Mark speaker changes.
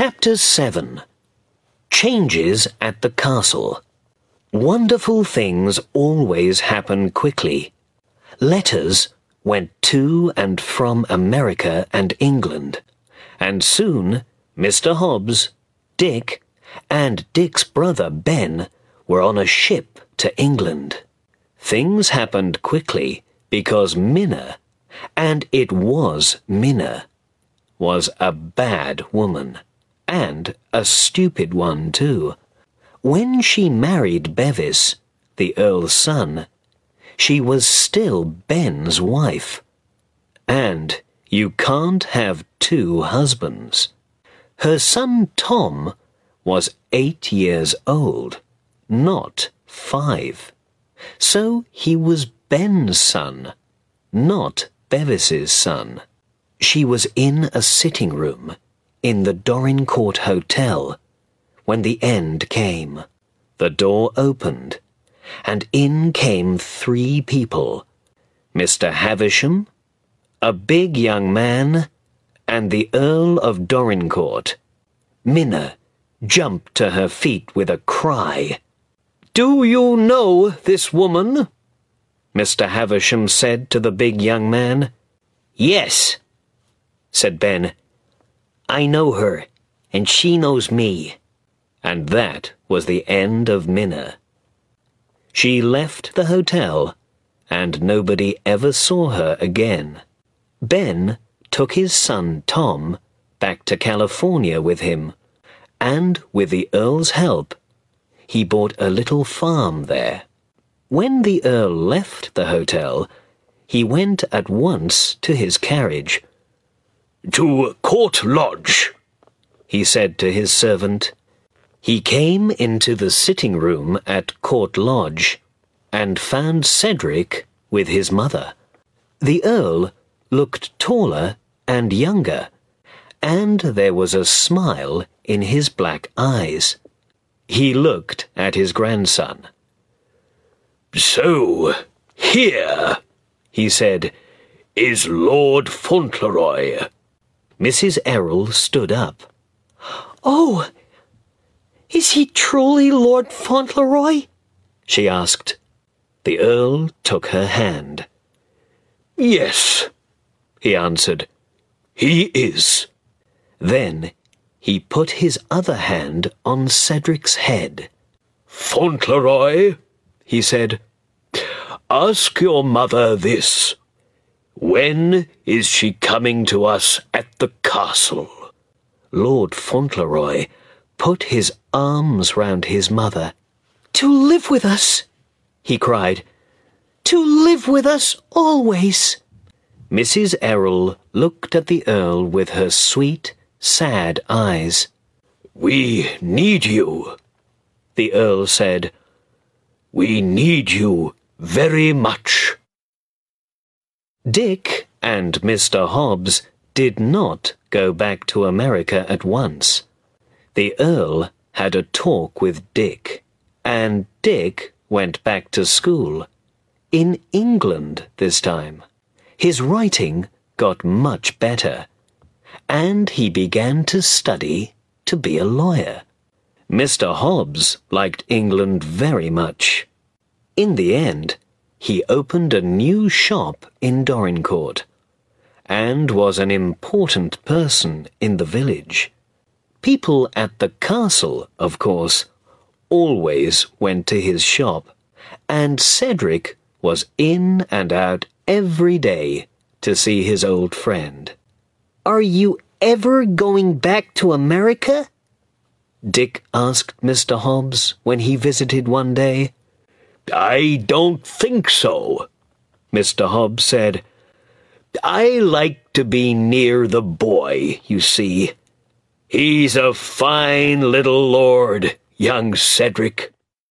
Speaker 1: Chapter 7 Changes at the Castle. Wonderful things always happen quickly. Letters went to and from America and England, and soon Mr. Hobbs, Dick, and Dick's brother Ben were on a ship to England. Things happened quickly because Minna, and it was Minna, was a bad woman and a stupid one, too. When she married Bevis, the Earl's son, she was still Ben's wife. And you can't have two husbands. Her son Tom was eight years old, not five. So he was Ben's son, not Bevis's son. She was in a sitting room in the Dorincourt Hotel when the end came. The door opened, and in came three people Mr. Havisham, a big young man, and the Earl of Dorincourt. Minna jumped to her feet with a cry. Do you know this woman? Mr. Havisham said to the big young man.
Speaker 2: Yes, said Ben. I know her, and she knows me.
Speaker 1: And that was the end of Minna. She left the hotel, and nobody ever saw her again. Ben took his son Tom back to California with him, and with the Earl's help, he bought a little farm there. When the Earl left the hotel, he went at once to his carriage
Speaker 3: to Court Lodge,
Speaker 1: he said to his servant. He came into the sitting room at Court Lodge and found Cedric with his mother. The Earl looked taller and younger, and there was a smile in his black eyes. He looked at his grandson.
Speaker 3: So, here, he said, is Lord Fauntleroy.
Speaker 1: Mrs. Errol stood up.
Speaker 4: Oh, is he truly Lord Fauntleroy?
Speaker 1: she asked. The Earl took her hand.
Speaker 3: Yes, he answered. He is.
Speaker 1: Then he put his other hand on Cedric's head.
Speaker 3: Fauntleroy, he said, ask your mother this. When is she coming to us at the castle?
Speaker 1: Lord Fauntleroy put his arms round his mother.
Speaker 4: To live with us, he cried. To live with us always.
Speaker 1: Mrs. Errol looked at the Earl with her sweet, sad eyes.
Speaker 3: We need you, the Earl said. We need you very much.
Speaker 1: Dick and Mr. Hobbs did not go back to America at once. The Earl had a talk with Dick, and Dick went back to school. In England this time. His writing got much better, and he began to study to be a lawyer. Mr. Hobbs liked England very much. In the end, he opened a new shop in Dorincourt, and was an important person in the village. People at the castle, of course, always went to his shop, and Cedric was in and out every day to see his old friend.
Speaker 4: Are you ever going back to America?
Speaker 1: Dick asked Mr. Hobbs when he visited one day.
Speaker 3: I don't think so, Mr. Hobbs said. I like to be near the boy, you see. He's a fine little lord, young Cedric.